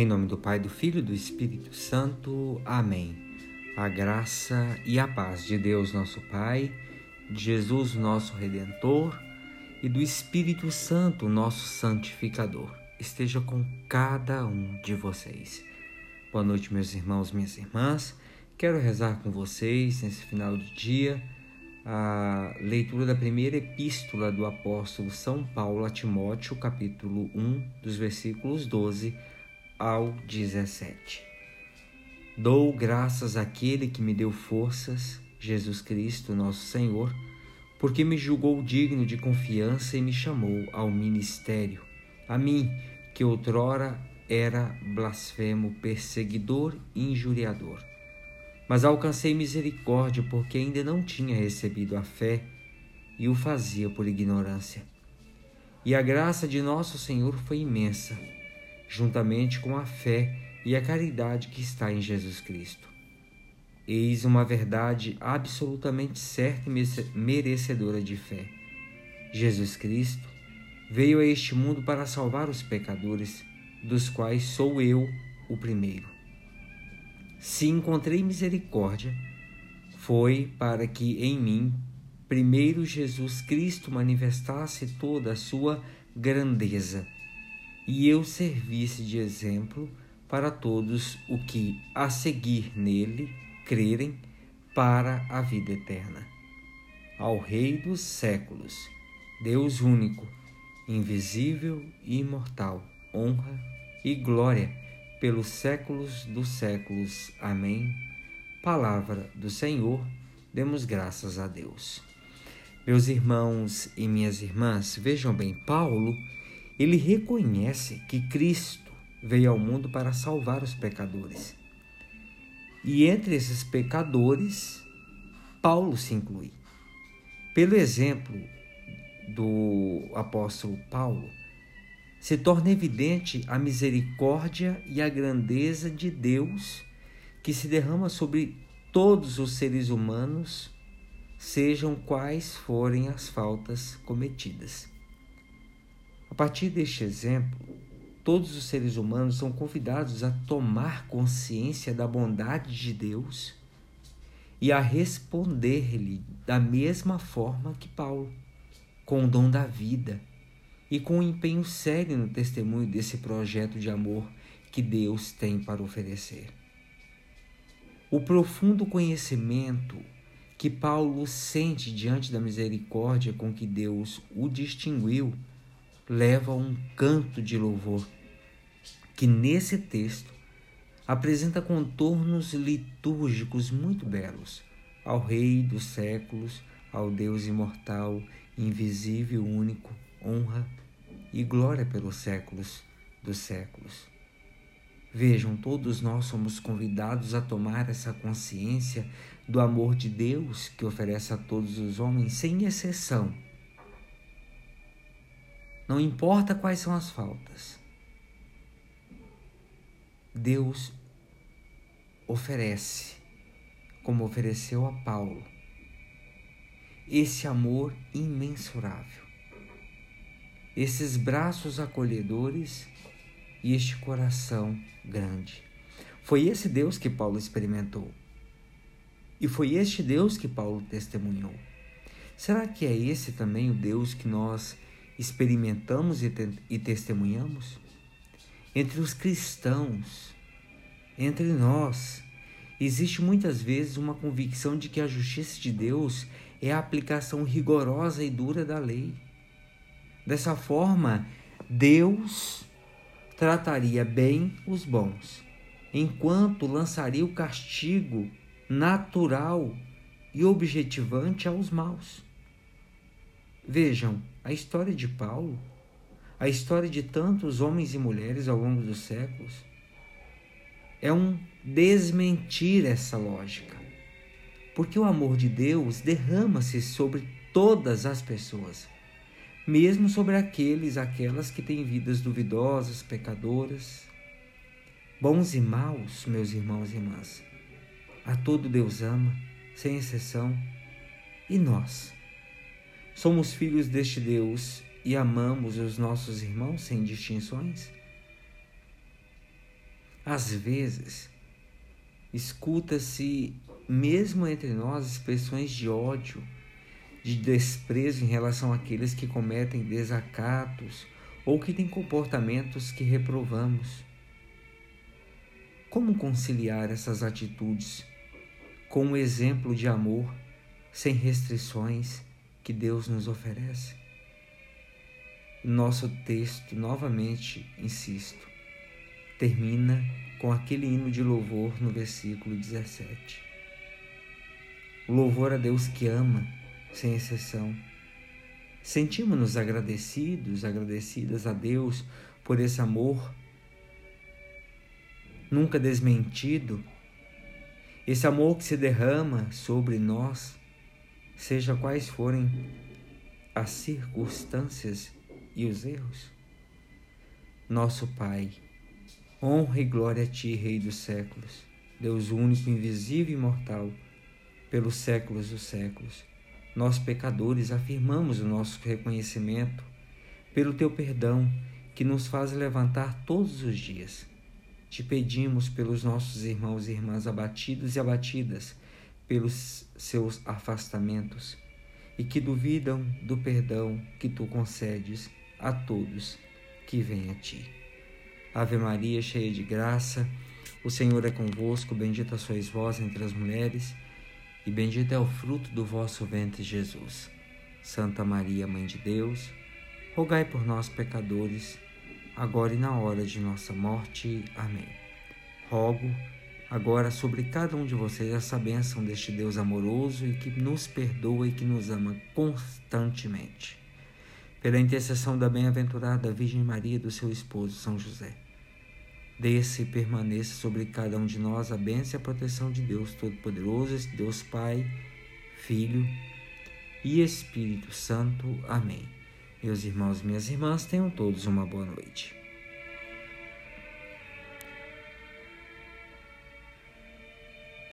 Em nome do Pai, do Filho e do Espírito Santo. Amém. A graça e a paz de Deus, nosso Pai, de Jesus, nosso Redentor, e do Espírito Santo, nosso santificador, esteja com cada um de vocês. Boa noite, meus irmãos, minhas irmãs. Quero rezar com vocês nesse final de dia a leitura da primeira epístola do apóstolo São Paulo a Timóteo, capítulo 1, dos versículos 12 ao 17. Dou graças àquele que me deu forças, Jesus Cristo, nosso Senhor, porque me julgou digno de confiança e me chamou ao ministério. A mim, que outrora era blasfemo, perseguidor e injuriador. Mas alcancei misericórdia porque ainda não tinha recebido a fé e o fazia por ignorância. E a graça de nosso Senhor foi imensa juntamente com a fé e a caridade que está em Jesus Cristo. Eis uma verdade absolutamente certa e merecedora de fé. Jesus Cristo veio a este mundo para salvar os pecadores, dos quais sou eu o primeiro. Se encontrei misericórdia, foi para que em mim, primeiro Jesus Cristo manifestasse toda a sua grandeza e eu servisse de exemplo para todos o que a seguir nele crerem para a vida eterna. Ao Rei dos séculos, Deus único, invisível e imortal, honra e glória pelos séculos dos séculos. Amém. Palavra do Senhor, demos graças a Deus. Meus irmãos e minhas irmãs, vejam bem, Paulo ele reconhece que Cristo veio ao mundo para salvar os pecadores. E entre esses pecadores, Paulo se inclui. Pelo exemplo do apóstolo Paulo, se torna evidente a misericórdia e a grandeza de Deus que se derrama sobre todos os seres humanos, sejam quais forem as faltas cometidas. A partir deste exemplo, todos os seres humanos são convidados a tomar consciência da bondade de Deus e a responder-lhe da mesma forma que Paulo, com o dom da vida e com um empenho sério no testemunho desse projeto de amor que Deus tem para oferecer. O profundo conhecimento que Paulo sente diante da misericórdia com que Deus o distinguiu leva a um canto de louvor, que nesse texto apresenta contornos litúrgicos muito belos ao Rei dos séculos, ao Deus imortal, invisível, único, honra e glória pelos séculos dos séculos. Vejam, todos nós somos convidados a tomar essa consciência do amor de Deus que oferece a todos os homens, sem exceção não importa quais são as faltas. Deus oferece, como ofereceu a Paulo, esse amor imensurável, esses braços acolhedores e este coração grande. Foi esse Deus que Paulo experimentou. E foi este Deus que Paulo testemunhou. Será que é esse também o Deus que nós experimentamos e, te e testemunhamos? Entre os cristãos, entre nós, existe muitas vezes uma convicção de que a justiça de Deus é a aplicação rigorosa e dura da lei. Dessa forma, Deus trataria bem os bons, enquanto lançaria o castigo natural e objetivante aos maus. Vejam, a história de Paulo, a história de tantos homens e mulheres ao longo dos séculos, é um desmentir essa lógica. Porque o amor de Deus derrama-se sobre todas as pessoas, mesmo sobre aqueles, aquelas que têm vidas duvidosas, pecadoras. Bons e maus, meus irmãos e irmãs, a todo Deus ama, sem exceção. E nós? Somos filhos deste Deus e amamos os nossos irmãos sem distinções? Às vezes, escuta-se, mesmo entre nós, expressões de ódio, de desprezo em relação àqueles que cometem desacatos ou que têm comportamentos que reprovamos. Como conciliar essas atitudes com o exemplo de amor sem restrições que Deus nos oferece? Nosso texto, novamente insisto, termina com aquele hino de louvor no versículo 17. O louvor a Deus que ama, sem exceção. Sentimos-nos agradecidos, agradecidas a Deus por esse amor nunca desmentido, esse amor que se derrama sobre nós, seja quais forem as circunstâncias e os erros. Nosso Pai, honra e glória a Ti, Rei dos séculos, Deus único, invisível e imortal, pelos séculos dos séculos. Nós, pecadores, afirmamos o nosso reconhecimento pelo Teu perdão que nos faz levantar todos os dias. Te pedimos pelos nossos irmãos e irmãs abatidos e abatidas pelos seus afastamentos e que duvidam do perdão que tu concedes a todos que vêm a ti. Ave Maria, cheia de graça, o Senhor é convosco, bendita sois vós entre as mulheres, e bendito é o fruto do vosso ventre, Jesus. Santa Maria, Mãe de Deus, rogai por nós, pecadores, agora e na hora de nossa morte. Amém. Rogo agora sobre cada um de vocês essa bênção deste Deus amoroso e que nos perdoa e que nos ama constantemente pela intercessão da bem-aventurada Virgem Maria e do seu esposo São José. Desça e permaneça sobre cada um de nós a bênção e a proteção de Deus Todo-Poderoso, Deus Pai, Filho e Espírito Santo. Amém. Meus irmãos e minhas irmãs, tenham todos uma boa noite.